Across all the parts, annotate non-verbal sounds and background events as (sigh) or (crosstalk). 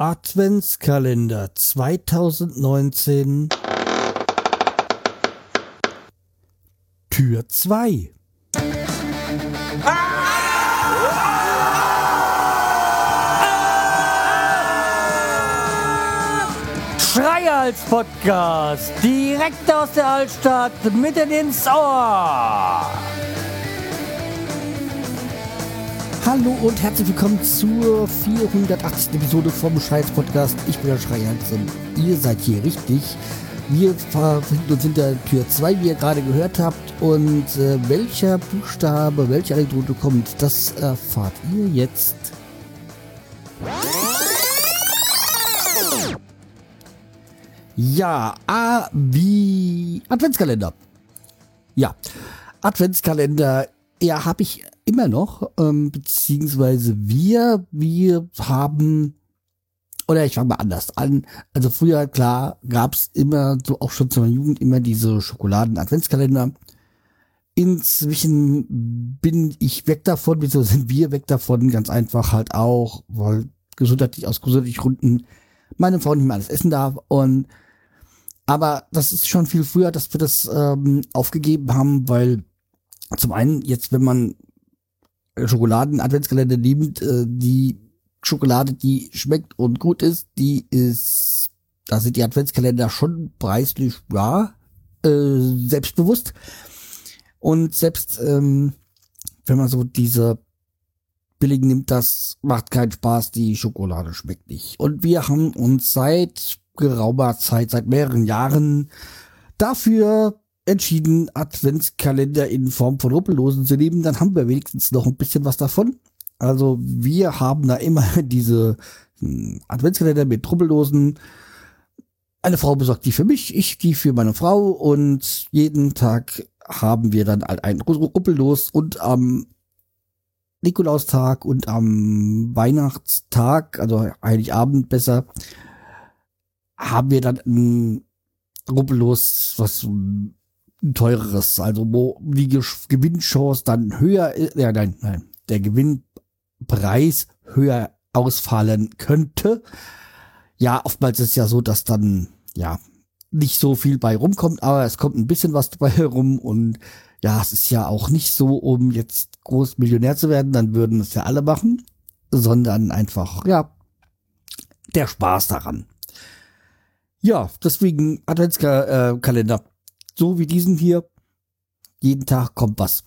Adventskalender 2019 Tür 2 Schreihals Podcast, direkt aus der Altstadt, mitten ins Ohr. Hallo und herzlich willkommen zur 480. Episode vom Scheiß Podcast. Ich bin der Schreihals und ihr seid hier richtig. Wir befinden uns hinter Tür 2, wie ihr gerade gehört habt. Und äh, welcher Buchstabe, welche Anekdote kommt, das erfahrt ihr jetzt. Ja, A wie Adventskalender. Ja, Adventskalender, ja, habe ich immer noch, ähm, beziehungsweise wir, wir haben, oder ich fange mal anders an. Also früher, klar, gab's immer, so auch schon zur Jugend, immer diese Schokoladen-Adventskalender. Inzwischen bin ich weg davon, wieso sind wir weg davon? Ganz einfach halt auch, weil gesundheitlich aus gesundheitlichen Gründen meine Frau nicht mehr alles essen darf und aber das ist schon viel früher, dass wir das ähm, aufgegeben haben, weil zum einen jetzt, wenn man Schokoladen-Adventskalender nimmt, äh, die Schokolade, die schmeckt und gut ist, die ist, da sind die Adventskalender schon preislich, ja, äh, selbstbewusst. Und selbst ähm, wenn man so diese billigen nimmt, das macht keinen Spaß, die Schokolade schmeckt nicht. Und wir haben uns seit geraumer Zeit, seit mehreren Jahren dafür entschieden, Adventskalender in Form von Ruppellosen zu nehmen. Dann haben wir wenigstens noch ein bisschen was davon. Also wir haben da immer (laughs) diese hm, Adventskalender mit Ruppellosen. Eine Frau besorgt die für mich, ich die für meine Frau und jeden Tag haben wir dann ein Ruppellos und am Nikolaustag und am Weihnachtstag, also Heiligabend besser, haben wir dann ein Rubbellos, was ein teureres, also wo die Gewinnchance dann höher, ja nein, nein, der Gewinnpreis höher ausfallen könnte. Ja, oftmals ist ja so, dass dann, ja, nicht so viel bei rumkommt, aber es kommt ein bisschen was dabei herum und ja, es ist ja auch nicht so, um jetzt groß Millionär zu werden, dann würden es ja alle machen, sondern einfach, ja, der Spaß daran. Ja, deswegen Adventskalender. So wie diesen hier. Jeden Tag kommt was.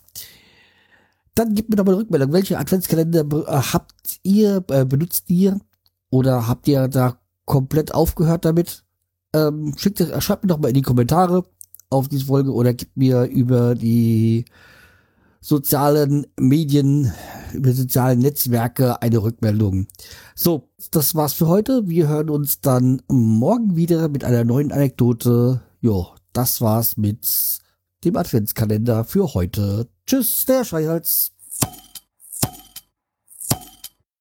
Dann gibt mir doch mal eine Rückmeldung. Welche Adventskalender äh, habt ihr, äh, benutzt ihr? Oder habt ihr da komplett aufgehört damit? Ähm, schickt, äh, schreibt mir doch mal in die Kommentare auf diese Folge oder gibt mir über die sozialen Medien, über soziale Netzwerke eine Rückmeldung. So, das war's für heute. Wir hören uns dann morgen wieder mit einer neuen Anekdote. Jo, das war's mit dem Adventskalender für heute. Tschüss, der Schreihals.